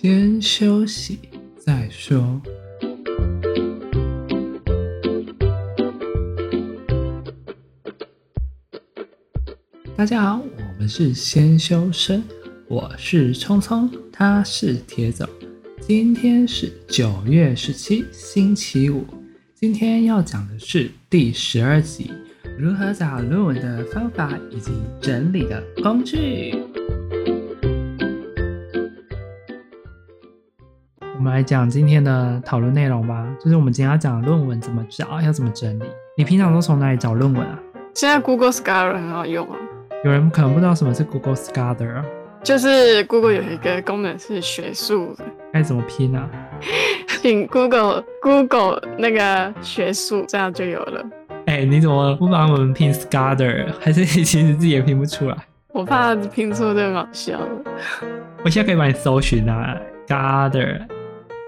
先休息再说。大家好，我们是先修身，我是聪聪，他是铁总。今天是九月十七，星期五。今天要讲的是第十二集，如何找论文的方法以及整理的工具。们来讲今天的讨论内容吧，就是我们今天要讲论文怎么找，要怎么整理。你平常都从哪里找论文啊？现在 Google Scholar 很好用啊。有人可能不知道什么是 Google Scholar 啊，就是 Google 有一个功能是学术的，该怎么拼呢？请 Google Google 那个学术，这样就有了。哎、欸，你怎么不帮我们拼 Scholar？还是你其实自己也拼不出来？我怕拼错就很好笑。我现在可以帮你搜寻啊，Scholar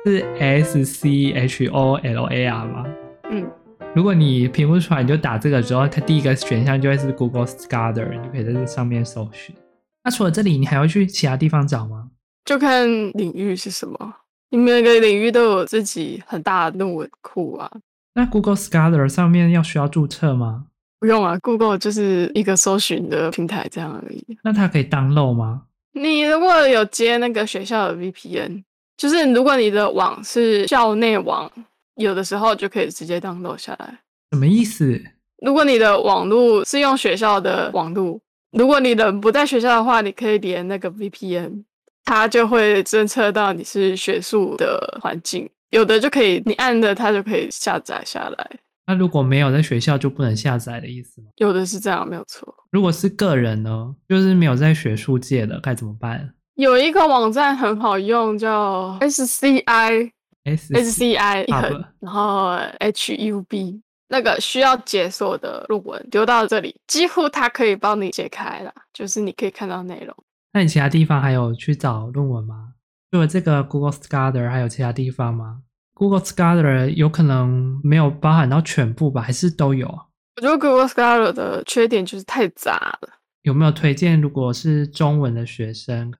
是 S C H O L A R 吗？嗯。如果你拼不出来，你就打这个之后，它第一个选项就会是 Google Scholar，你就可以在这上面搜寻。那除了这里，你还要去其他地方找吗？就看领域是什么，你每个领域都有自己很大的论文库啊。那 Google Scholar 上面要需要注册吗？不用啊，Google 就是一个搜寻的平台这样而已。那它可以 download 吗？你如果有接那个学校的 VPN，就是如果你的网是校内网。有的时候就可以直接 download 下来，什么意思？如果你的网络是用学校的网络，如果你人不在学校的话，你可以连那个 VPN，它就会侦测到你是学术的环境。有的就可以，你按的它就可以下载下来。那如果没有在学校就不能下载的意思吗？有的是这样，没有错。如果是个人呢，就是没有在学术界的该怎么办？有一个网站很好用，叫 SCI。S C I 然后 H U B 那个需要解锁的论文丢到这里，几乎它可以帮你解开了，就是你可以看到内容。那你其他地方还有去找论文吗？除了这个 Google Scholar 还有其他地方吗？Google Scholar 有可能没有包含到全部吧，还是都有？我觉得 Google Scholar 的缺点就是太杂了。有没有推荐？如果是中文的学生？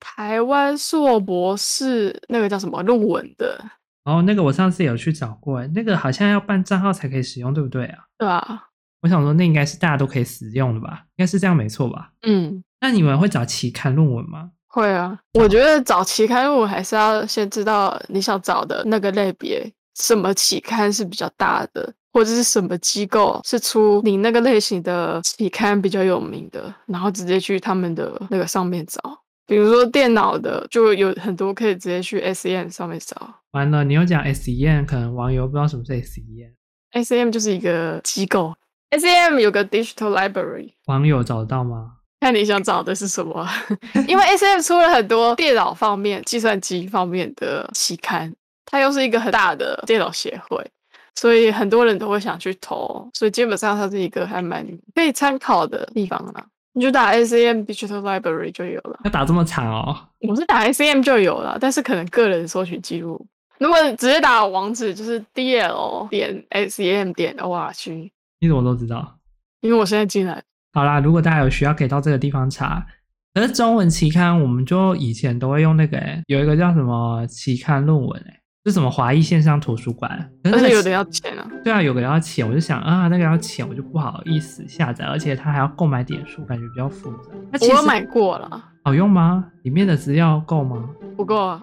台湾硕博士那个叫什么论文的？哦，那个我上次有去找过，那个好像要办账号才可以使用，对不对啊？对啊。我想说，那应该是大家都可以使用的吧？应该是这样，没错吧？嗯。那你们会找期刊论文吗？会啊。我觉得找期刊论文还是要先知道你想找的那个类别，什么期刊是比较大的，或者是什么机构是出你那个类型的期刊比较有名的，然后直接去他们的那个上面找。比如说电脑的，就有很多可以直接去 SCM 上面找。完了，你又讲 SCM，可能网友不知道什么是 SCM。SCM 就是一个机构，SCM 有个 Digital Library。网友找得到吗？看你想找的是什么。因为 SCM 出了很多电脑方面、计算机方面的期刊，它又是一个很大的电脑协会，所以很多人都会想去投，所以基本上它是一个还蛮可以参考的地方啦。你就打 SCM Digital Library 就有了。要打这么长哦？我是打 SCM 就有了，但是可能个人搜寻记录，如果直接打网址就是 dl 点 scm 点 org。你怎么都知道？因为我现在进来。好啦，如果大家有需要，可以到这个地方查。可是中文期刊，我们就以前都会用那个、欸，有一个叫什么期刊论文、欸，是什么华裔线上图书馆，可是，是有的要钱啊。对啊，有个要钱，我就想啊，那个要钱，我就不好意思下载，而且它还要购买点数，感觉比较复杂。那其实我有买过了，好用吗？里面的资料够吗？不够啊。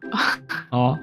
哦，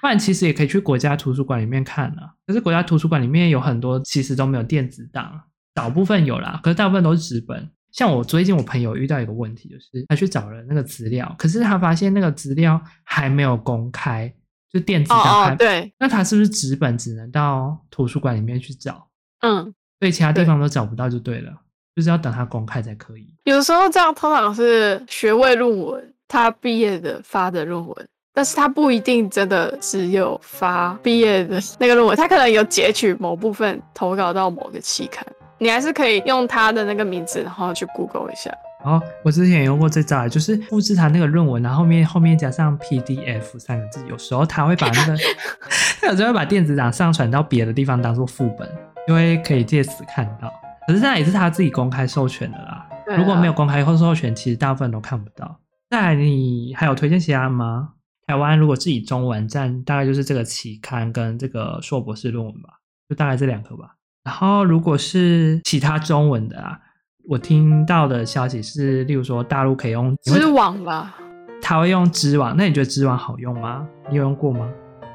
不然其实也可以去国家图书馆里面看啊。可是国家图书馆里面有很多其实都没有电子档，少部分有啦，可是大部分都是纸本。像我最近我朋友遇到一个问题，就是他去找了那个资料，可是他发现那个资料还没有公开。就电子档哦，哦，对，那他是不是纸本只能到图书馆里面去找？嗯，所以其他地方都找不到就对了，对，就是要等它公开才可以。有时候这样通常是学位论文，他毕业的发的论文，但是他不一定真的只有发毕业的那个论文，他可能有截取某部分投稿到某个期刊，你还是可以用他的那个名字，然后去 Google 一下。哦，我之前也用过这招，就是复制他那个论文，然后后面后面加上 PDF 三个字。有时候他会把那个，他有时候会把电子档上传到别的地方当做副本，因为可以借此看到。可是那也是他自己公开授权的啦。如果没有公开或授权，其实大部分都看不到。那，你还有推荐其他吗？台湾如果自己中文站，大概就是这个期刊跟这个硕博士论文吧，就大概这两个吧。然后如果是其他中文的啊，我听到的消息是，例如说大陆可以用知网吧，他会用知网。那你觉得知网好用吗？你有用过吗？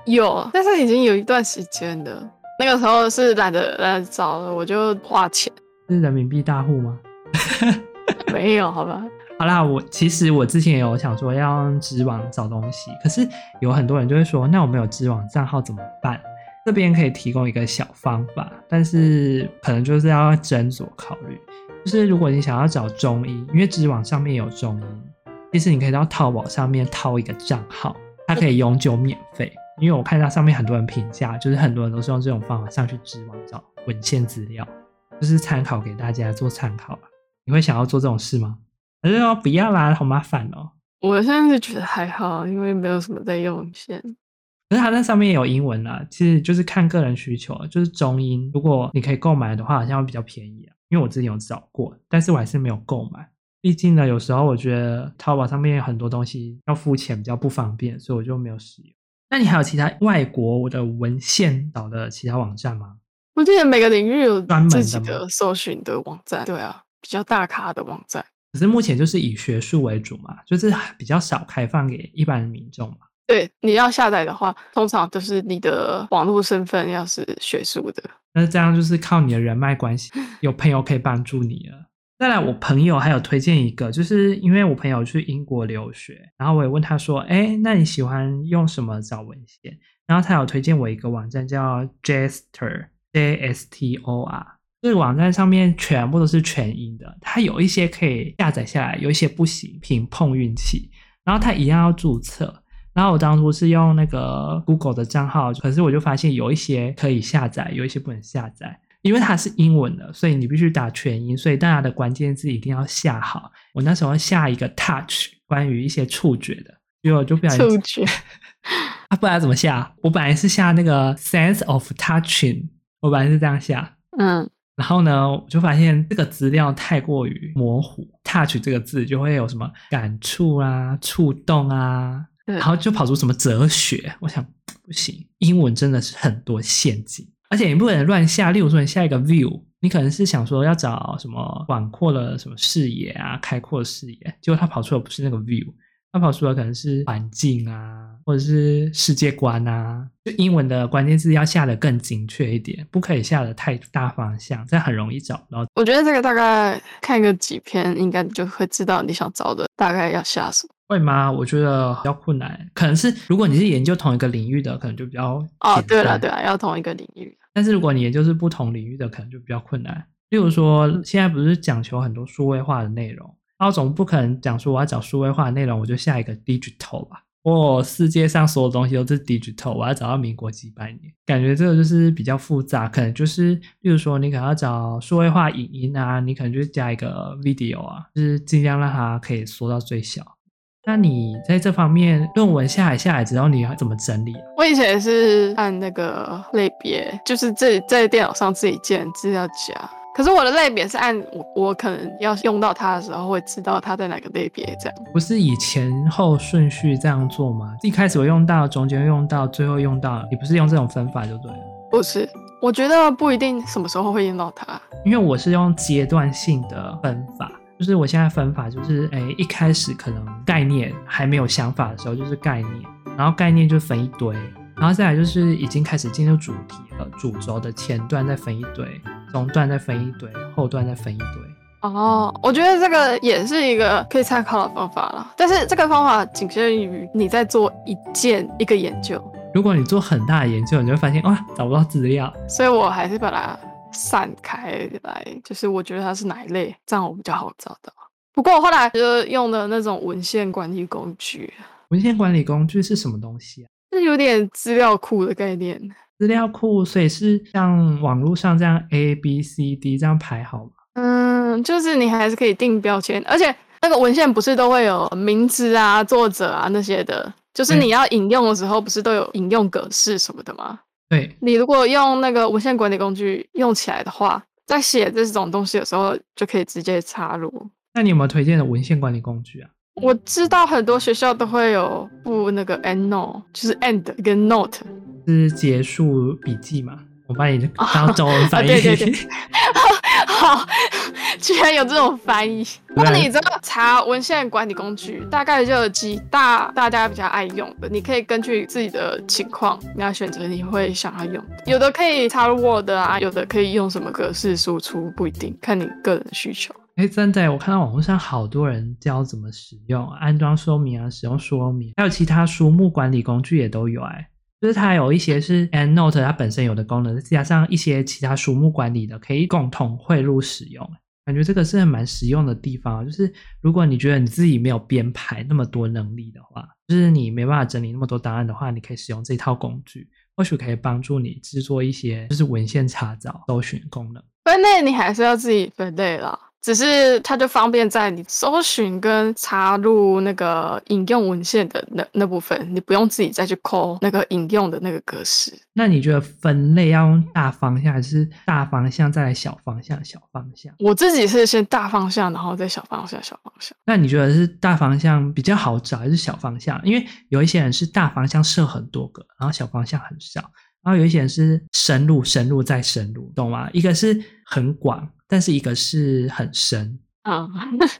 有，但是已经有一段时间了。那个时候是懒得懒得找了，我就花钱。是人民币大户吗？没有，好吧。好啦，我其实我之前也有想说要用知网找东西，可是有很多人就会说，那我没有知网账号怎么办？这边可以提供一个小方法，但是可能就是要斟酌考虑。就是如果你想要找中医，因为知网上面有中医，其实你可以到淘宝上面掏一个账号，它可以永久免费。因为我看到上面很多人评价，就是很多人都是用这种方法上去知网找文献资料，就是参考给大家做参考。你会想要做这种事吗？可是哦，不要啦，好麻烦哦。我现在是觉得还好，因为没有什么在用线。可是它那上面有英文啦，其实就是看个人需求，就是中英，如果你可以购买的话，好像会比较便宜啊。因为我之前有找过，但是我还是没有购买。毕竟呢，有时候我觉得淘宝上面有很多东西要付钱比较不方便，所以我就没有使用。那你还有其他外国的文献找的其他网站吗？我记得每个领域有专门自己的搜寻的网站，对啊，比较大咖的网站。可是目前就是以学术为主嘛，就是比较少开放给一般民众嘛。对，你要下载的话，通常都是你的网络身份要是学术的。那这样就是靠你的人脉关系，有朋友可以帮助你了。再来，我朋友还有推荐一个，就是因为我朋友去英国留学，然后我也问他说：“哎，那你喜欢用什么找文献？”然后他有推荐我一个网站叫 Jastor，J S T O R。这个网站上面全部都是全英的，它有一些可以下载下来，有一些不行，凭碰运气。然后它一样要注册。然后我当初是用那个 Google 的账号，可是我就发现有一些可以下载，有一些不能下载。因为它是英文的，所以你必须打全英，所以大家的关键字一定要下好。我那时候下一个 touch，关于一些触觉的，因为我就不小心触觉，啊，不然怎么下？我本来是下那个 sense of touching，我本来是这样下，嗯，然后呢，我就发现这个资料太过于模糊，touch 这个字就会有什么感触啊、触动啊，然后就跑出什么哲学。我想 不行，英文真的是很多陷阱。而且你不能乱下，例如说你下一个 view，你可能是想说要找什么广阔的什么视野啊，开阔视野，结果它跑出的不是那个 view，它跑出的可能是环境啊，或者是世界观啊。就英文的关键字要下的更精确一点，不可以下的太大方向，这样很容易找不到。我觉得这个大概看个几篇，应该就会知道你想找的大概要下什么。会吗？我觉得比较困难，可能是如果你是研究同一个领域的，可能就比较哦，对了对了，要同一个领域。但是如果你研究是不同领域的，可能就比较困难。例如说，现在不是讲求很多数位化的内容，那我总不可能讲说我要找数位化的内容，我就下一个 digital 吧。哦，世界上所有东西都是 digital，我要找到民国几百年，感觉这个就是比较复杂。可能就是，例如说，你可能要找数位化影音啊，你可能就是加一个 video 啊，就是尽量让它可以缩到最小。那你在这方面论文下来下来之后，你要怎么整理？我以前也是按那个类别，就是自己在电脑上自己建资料夹。可是我的类别是按我我可能要用到它的时候，会知道它在哪个类别这样。不是以前后顺序这样做吗？一开始我用到，中间用到，最后用到，你不是用这种分法就对了？不是，我觉得不一定什么时候会用到它，因为我是用阶段性的分法。就是我现在分法就是，哎，一开始可能概念还没有想法的时候，就是概念，然后概念就分一堆，然后再来就是已经开始进入主题了，主轴的前段再分一堆，中段再分一堆，后段再分一堆。哦，我觉得这个也是一个可以参考的方法了，但是这个方法仅限于你在做一件一个研究。如果你做很大的研究，你就会发现哇，找不到资料，所以我还是把它。散开来，就是我觉得它是哪一类，这样我比较好找到。不过我后来就用的那种文献管理工具。文献管理工具是什么东西啊？是有点资料库的概念。资料库，所以是像网络上这样 A B C D 这样排好吗？嗯，就是你还是可以定标签，而且那个文献不是都会有名字啊、作者啊那些的，就是你要引用的时候，不是都有引用格式什么的吗？对，你如果用那个文献管理工具用起来的话，在写这种东西的时候就可以直接插入。那你有没有推荐的文献管理工具啊？我知道很多学校都会有附那个 endnote，就是 end 跟 note，是结束笔记嘛？我帮你当中文翻译。对 对对，好，居然有这种翻译。那你这个查文献管理工具，大概就有几大大家比较爱用的，你可以根据自己的情况，你要选择你会想要用。有的可以插入 Word 啊，有的可以用什么格式输出，不一定，看你个人的需求。哎，真的，我看到网络上好多人教怎么使用安装说明啊，使用说明，还有其他书目管理工具也都有哎。就是它有一些是 EndNote 它本身有的功能，再加上一些其他书目管理的，可以共同汇入使用。感觉这个是蛮实用的地方。就是如果你觉得你自己没有编排那么多能力的话，就是你没办法整理那么多档案的话，你可以使用这套工具，或许可以帮助你制作一些就是文献查找、搜寻功能。分类你还是要自己分类了。只是它就方便在你搜寻跟插入那个引用文献的那那部分，你不用自己再去抠那个引用的那个格式。那你觉得分类要用大方向，还是大方向再来小方向？小方向？我自己是先大方向，然后再小方向，小方向。那你觉得是大方向比较好找，还是小方向？因为有一些人是大方向设很多个，然后小方向很少，然后有一些人是深入、深入再深入，懂吗？一个是很广。但是一个是很深啊！哦、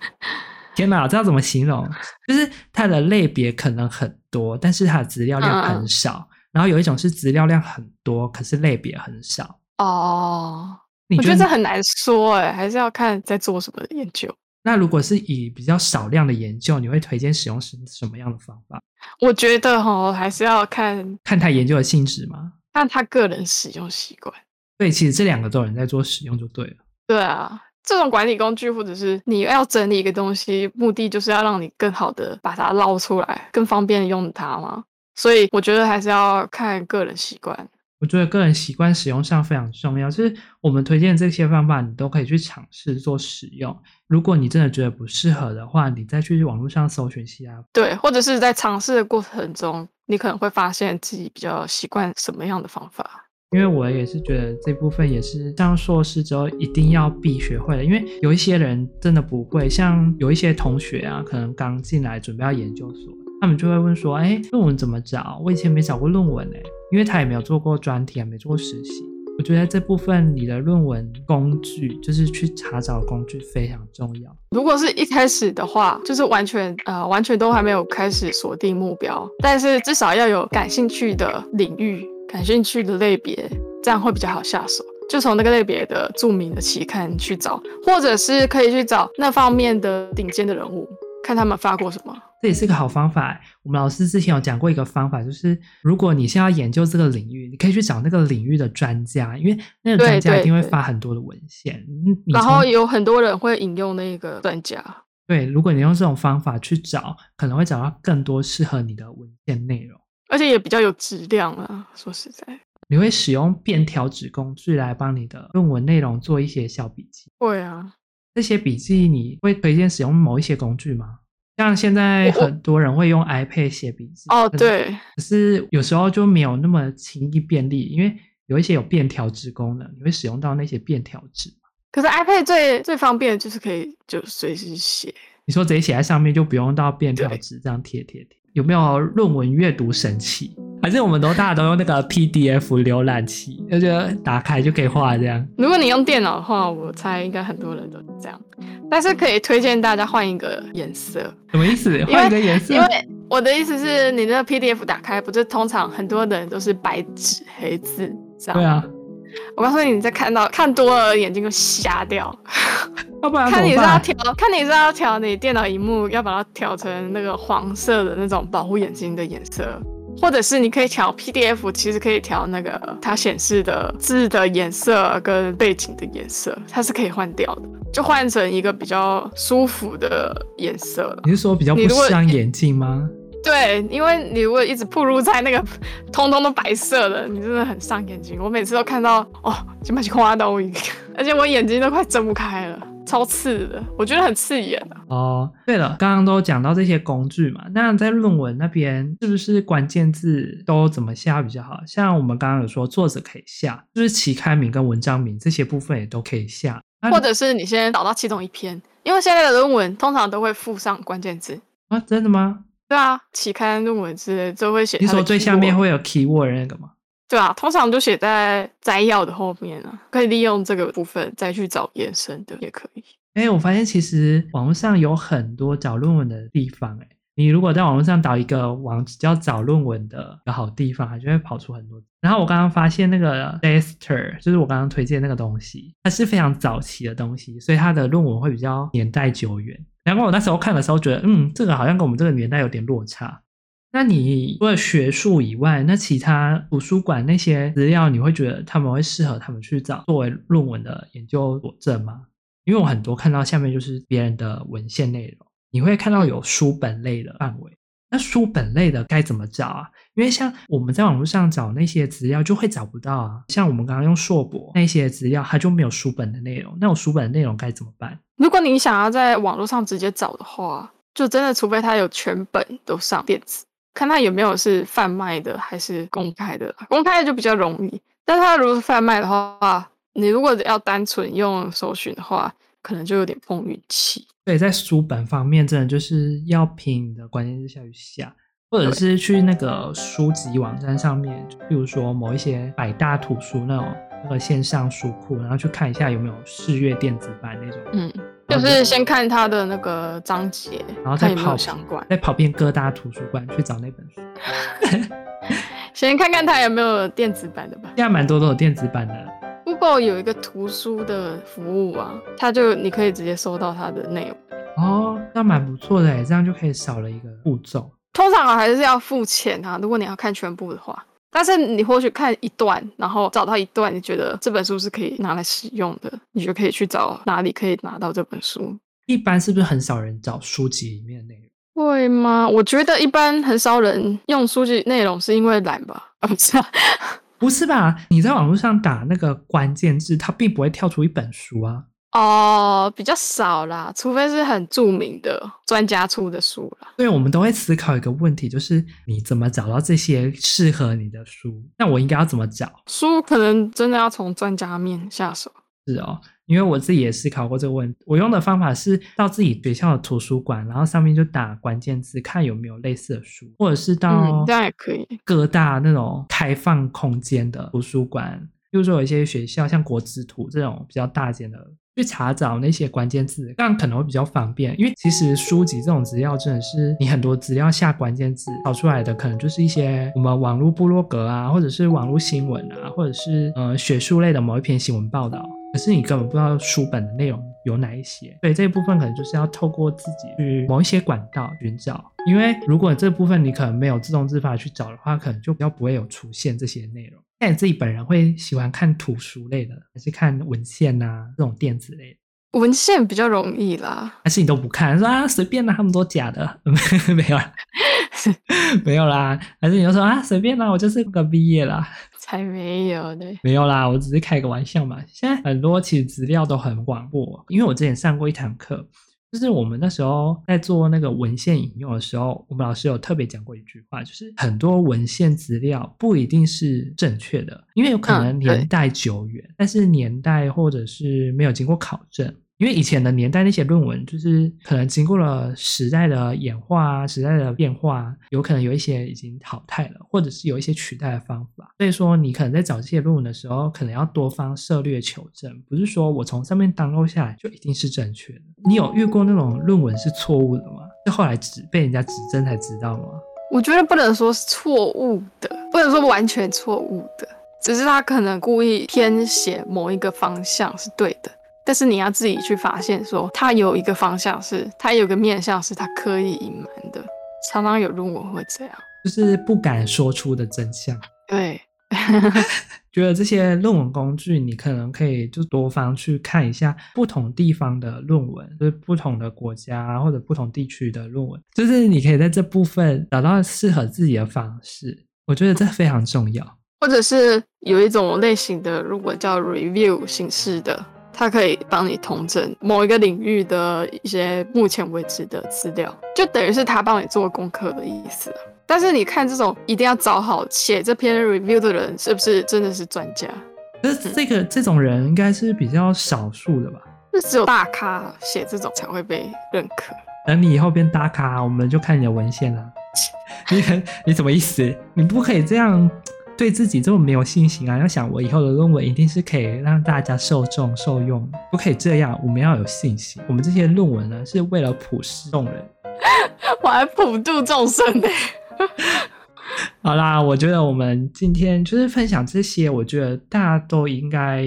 天哪，这要怎么形容？就是它的类别可能很多，但是它的资料量很少。哦、然后有一种是资料量很多，可是类别很少。哦，我觉得这很难说哎，还是要看在做什么的研究。那如果是以比较少量的研究，你会推荐使用什什么样的方法？我觉得哈，还是要看看他研究的性质吗？看他个人使用习惯。对，其实这两个都有人在做使用就对了。对啊，这种管理工具或者是你要整理一个东西，目的就是要让你更好的把它捞出来，更方便用它嘛。所以我觉得还是要看个人习惯。我觉得个人习惯使用上非常重要，就是我们推荐这些方法，你都可以去尝试做使用。如果你真的觉得不适合的话，你再去网络上搜寻其他。对，或者是在尝试的过程中，你可能会发现自己比较习惯什么样的方法。因为我也是觉得这部分也是上硕士之后一定要必学会的，因为有一些人真的不会，像有一些同学啊，可能刚进来准备要研究所，他们就会问说：“哎，论文怎么找？我以前没找过论文呢，因为他也没有做过专题，也没做过实习。”我觉得这部分你的论文工具，就是去查找工具非常重要。如果是一开始的话，就是完全呃完全都还没有开始锁定目标，但是至少要有感兴趣的领域。感兴趣的类别，这样会比较好下手。就从那个类别的著名的期刊去找，或者是可以去找那方面的顶尖的人物，看他们发过什么。这也是个好方法。我们老师之前有讲过一个方法，就是如果你现在要研究这个领域，你可以去找那个领域的专家，因为那个专家一定会发很多的文献。然后有很多人会引用那个专家。对，如果你用这种方法去找，可能会找到更多适合你的文献内容。而且也比较有质量啊，说实在，你会使用便条纸工具来帮你的论文内容做一些小笔记。会啊，这些笔记你会推荐使用某一些工具吗？像现在很多人会用 iPad 写笔记。哦，对。可是有时候就没有那么轻易便利，因为有一些有便条纸功能，你会使用到那些便条纸。可是 iPad 最最方便的就是可以就随时写。你说直接写在上面就不用到便条纸这样贴贴贴。有没有论文阅读神器？还是我们都大家都用那个 PDF 浏览器，就觉得打开就可以画这样？如果你用电脑的话，我猜应该很多人都是这样。但是可以推荐大家换一个颜色。什么意思？换一个颜色？因为我的意思是你那个 PDF 打开，不是通常很多的人都是白纸黑字这样？对啊。我告诉你，你在看到看多了，眼睛就瞎掉。要不然看你是要调，看你是要调你电脑荧幕，要把它调成那个黄色的那种保护眼睛的颜色，或者是你可以调 PDF，其实可以调那个它显示的字的颜色跟背景的颜色，它是可以换掉的，就换成一个比较舒服的颜色了。你是说比较不伤眼睛吗？对，因为你如果一直暴露在那个 通通都白色的，你真的很伤眼睛。我每次都看到哦，就把花都一个，而且我眼睛都快睁不开了，超刺的，我觉得很刺眼啊。哦，对了，刚刚都讲到这些工具嘛，那在论文那边是不是关键字都怎么下比较好？像我们刚刚有说作者可以下，就是期刊名跟文章名这些部分也都可以下，或者是你先找到其中一篇，因为现在的论文通常都会附上关键字。啊，真的吗？对啊，期刊论文之类就会写。你说最下面会有 keyword 那个吗？对啊，通常就写在摘要的后面啊，可以利用这个部分再去找延伸的也可以。哎、我发现其实网络上有很多找论文的地方、欸，哎。你如果在网络上找一个网址叫找论文的好地方，它就会跑出很多。然后我刚刚发现那个 Dexter，就是我刚刚推荐那个东西，它是非常早期的东西，所以它的论文会比较年代久远。然后我那时候看的时候觉得，嗯，这个好像跟我们这个年代有点落差。那你除了学术以外，那其他图书馆那些资料，你会觉得他们会适合他们去找作为论文的研究佐证吗？因为我很多看到下面就是别人的文献内容。你会看到有书本类的范围，那书本类的该怎么找啊？因为像我们在网络上找那些资料就会找不到啊。像我们刚刚用硕博那些资料，它就没有书本的内容。那我书本的内容该怎么办？如果你想要在网络上直接找的话，就真的除非它有全本都上电子，看他有没有是贩卖的还是公开的。公开的就比较容易，但他如果是贩卖的话，你如果要单纯用搜寻的话，可能就有点碰运气。对，在书本方面，真的就是要凭你的关键字下去下，或者是去那个书籍网站上面，就比如说某一些百大图书那种那个线上书库，然后去看一下有没有试阅电子版那种。嗯，就是先看它的那个章节，然后再跑相关，再跑遍各大图书馆去找那本书。先看看它有没有电子版的吧。现在蛮多都有电子版的。Google 有一个图书的服务啊，它就你可以直接搜到它的内容。哦，那蛮不错的诶，这样就可以少了一个步骤。通常还是要付钱啊，如果你要看全部的话。但是你或许看一段，然后找到一段你觉得这本书是可以拿来使用的，你就可以去找哪里可以拿到这本书。一般是不是很少人找书籍里面的内容？会吗？我觉得一般很少人用书籍内容是因为懒吧？啊，不是啊。不是吧？你在网络上打那个关键字，它并不会跳出一本书啊。哦，比较少啦，除非是很著名的专家出的书啦。对，我们都会思考一个问题，就是你怎么找到这些适合你的书？那我应该要怎么找？书可能真的要从专家面下手。是哦。因为我自己也思考过这个问题，我用的方法是到自己学校的图书馆，然后上面就打关键字，看有没有类似的书，或者是到这样也可以各大那种开放空间的图书馆，比如说有一些学校像国资图这种比较大间的，去查找那些关键字，这样可能会比较方便。因为其实书籍这种资料真的是你很多资料下关键字找出来的，可能就是一些我们网络部落格啊，或者是网络新闻啊，或者是呃学术类的某一篇新闻报道。可是你根本不知道书本的内容有哪一些，所以这一部分可能就是要透过自己去某一些管道寻找。因为如果这部分你可能没有自动自发去找的话，可能就比较不会有出现这些内容。那你自己本人会喜欢看图书类的，还是看文献啊这种电子类的？文献比较容易啦。还是你都不看，说啊随便啦，他们都假的，没有啦，没有啦。还是你就说啊随便啦，我就是刚毕业啦。才没有呢，没有啦，我只是开个玩笑嘛。现在很多其实资料都很广博，因为我之前上过一堂课，就是我们那时候在做那个文献引用的时候，我们老师有特别讲过一句话，就是很多文献资料不一定是正确的，因为有可能年代久远，嗯、但是年代或者是没有经过考证。因为以前的年代那些论文，就是可能经过了时代的演化啊、时代的变化，有可能有一些已经淘汰了，或者是有一些取代的方法。所以说，你可能在找这些论文的时候，可能要多方涉略求证，不是说我从上面 download 下来就一定是正确的。你有遇过那种论文是错误的吗？是后来指被人家指正才知道吗？我觉得不能说是错误的，不能说完全错误的，只是他可能故意偏写某一个方向是对的。但是你要自己去发现，说他有一个方向是，他有个面向是他刻意隐瞒的，常常有论文会这样，就是不敢说出的真相。对，觉得这些论文工具，你可能可以就多方去看一下不同地方的论文，就是不同的国家或者不同地区的论文，就是你可以在这部分找到适合自己的方式。我觉得这非常重要。或者是有一种类型的，如果叫 review 形式的。它可以帮你统整某一个领域的一些目前为止的资料，就等于是他帮你做功课的意思。但是你看这种一定要找好写这篇 review 的人是不是真的是专家？可是这个这种人应该是比较少数的吧？是只有大咖写这种才会被认可。等你以后变大咖，我们就看你的文献了。你你什么意思？你不可以这样对自己这么没有信心啊！要想我以后的论文一定是可以让大家受众受用，不可以这样。我们要有信心。我们这些论文呢，是为了普世众人，我还普度众生呢。好啦，我觉得我们今天就是分享这些，我觉得大家都应该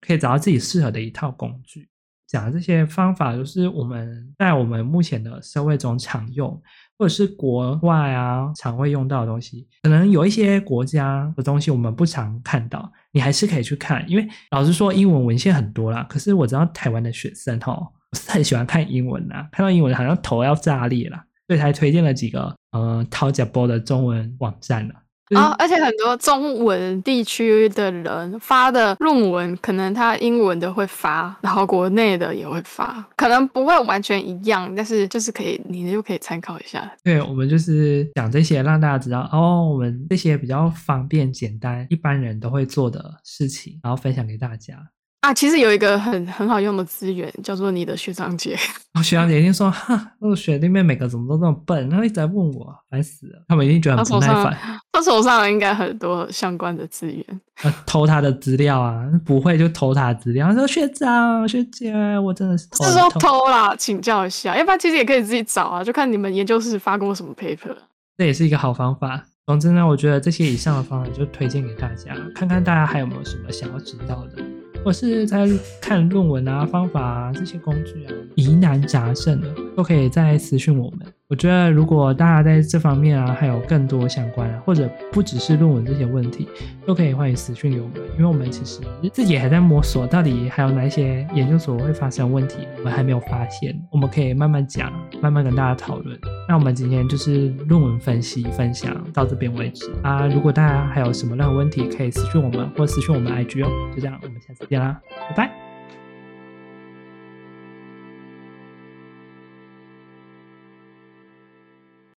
可以找到自己适合的一套工具。讲的这些方法，就是我们在我们目前的社会中常用，或者是国外啊常会用到的东西。可能有一些国家的东西我们不常看到，你还是可以去看。因为老实说，英文文献很多啦。可是我知道台湾的学生哈，不是很喜欢看英文呐，看到英文好像头要炸裂了。所以才推荐了几个呃讨价包的中文网站呢。啊、哦，而且很多中文地区的人发的论文，可能他英文的会发，然后国内的也会发，可能不会完全一样，但是就是可以，你就可以参考一下。对，我们就是讲这些，让大家知道哦，我们这些比较方便、简单，一般人都会做的事情，然后分享给大家。啊，其实有一个很很好用的资源，叫做你的学长姐。哦，学长姐一定说，哈，那个学弟妹每个怎么都那么笨，然后一直在问我，烦死了。他们一定觉得很不耐烦。他手上应该很多相关的资源。啊，偷他的资料啊，不会就偷他的资料。他说学长学姐，我真的是偷。是说偷啦，请教一下，要不然其实也可以自己找啊，就看你们研究室发过什么 paper。这也是一个好方法。总之呢，我觉得这些以上的方法就推荐给大家，看看大家还有没有什么想要知道的。或是在看论文啊、方法啊这些工具啊，疑难杂症的都可以再私讯我们。我觉得如果大家在这方面啊还有更多相关，或者不只是论文这些问题，都可以欢迎私讯给我们，因为我们其实自己还在摸索，到底还有哪一些研究所会发生问题，我们还没有发现，我们可以慢慢讲，慢慢跟大家讨论。那我们今天就是论文分析分享到这边为止啊。如果大家还有什么任何问题，可以私讯我们或私讯我们 IG 哦。就这样，我们下次见啦，拜拜。